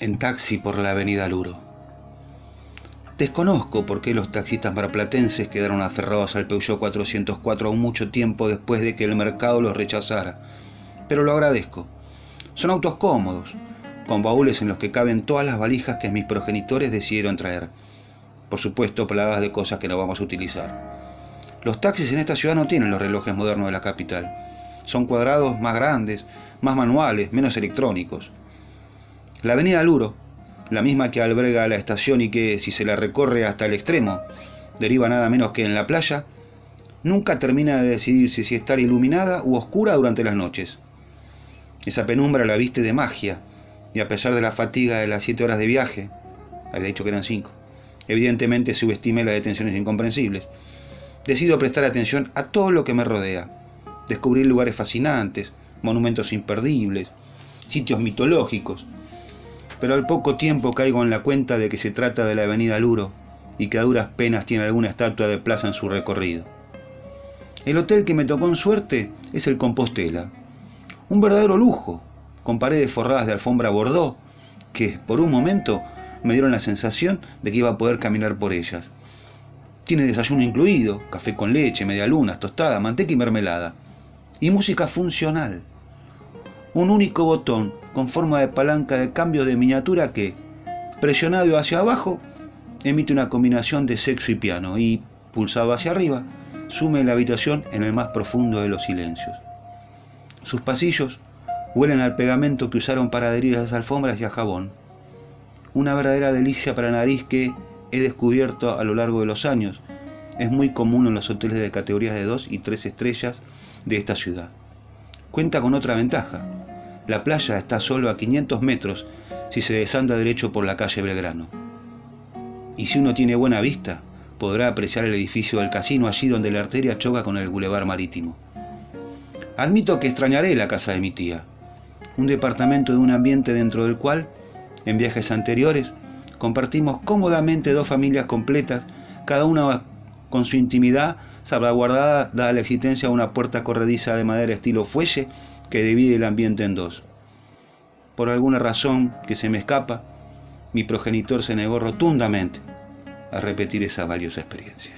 en taxi por la avenida Luro. Desconozco por qué los taxistas marplatenses quedaron aferrados al Peugeot 404 aún mucho tiempo después de que el mercado los rechazara, pero lo agradezco. Son autos cómodos, con baúles en los que caben todas las valijas que mis progenitores decidieron traer. Por supuesto, plagadas de cosas que no vamos a utilizar. Los taxis en esta ciudad no tienen los relojes modernos de la capital. Son cuadrados más grandes, más manuales, menos electrónicos. La avenida Luro, la misma que alberga la estación y que, si se la recorre hasta el extremo, deriva nada menos que en la playa, nunca termina de decidirse si estar iluminada u oscura durante las noches. Esa penumbra la viste de magia, y a pesar de la fatiga de las siete horas de viaje, había dicho que eran cinco, evidentemente subestimé las detenciones incomprensibles. Decido prestar atención a todo lo que me rodea, descubrir lugares fascinantes, monumentos imperdibles, sitios mitológicos, pero al poco tiempo caigo en la cuenta de que se trata de la avenida Luro y que a duras penas tiene alguna estatua de plaza en su recorrido. El hotel que me tocó en suerte es el Compostela, un verdadero lujo, con paredes forradas de alfombra bordó, que por un momento me dieron la sensación de que iba a poder caminar por ellas. Tiene desayuno incluido, café con leche, medialunas, tostada, manteca y mermelada. Y música funcional. Un único botón con forma de palanca de cambio de miniatura que, presionado hacia abajo, emite una combinación de sexo y piano y, pulsado hacia arriba, sume la habitación en el más profundo de los silencios. Sus pasillos huelen al pegamento que usaron para adherir a las alfombras y a jabón. Una verdadera delicia para nariz que he descubierto a lo largo de los años. Es muy común en los hoteles de categorías de 2 y 3 estrellas de esta ciudad. Cuenta con otra ventaja. La playa está solo a 500 metros si se desanda derecho por la calle Belgrano. Y si uno tiene buena vista, podrá apreciar el edificio del casino allí donde la arteria choca con el bulevar marítimo. Admito que extrañaré la casa de mi tía, un departamento de un ambiente dentro del cual, en viajes anteriores, compartimos cómodamente dos familias completas, cada una con su intimidad salvaguardada dada la existencia de una puerta corrediza de madera estilo fuelle que divide el ambiente en dos. Por alguna razón que se me escapa, mi progenitor se negó rotundamente a repetir esa valiosa experiencia.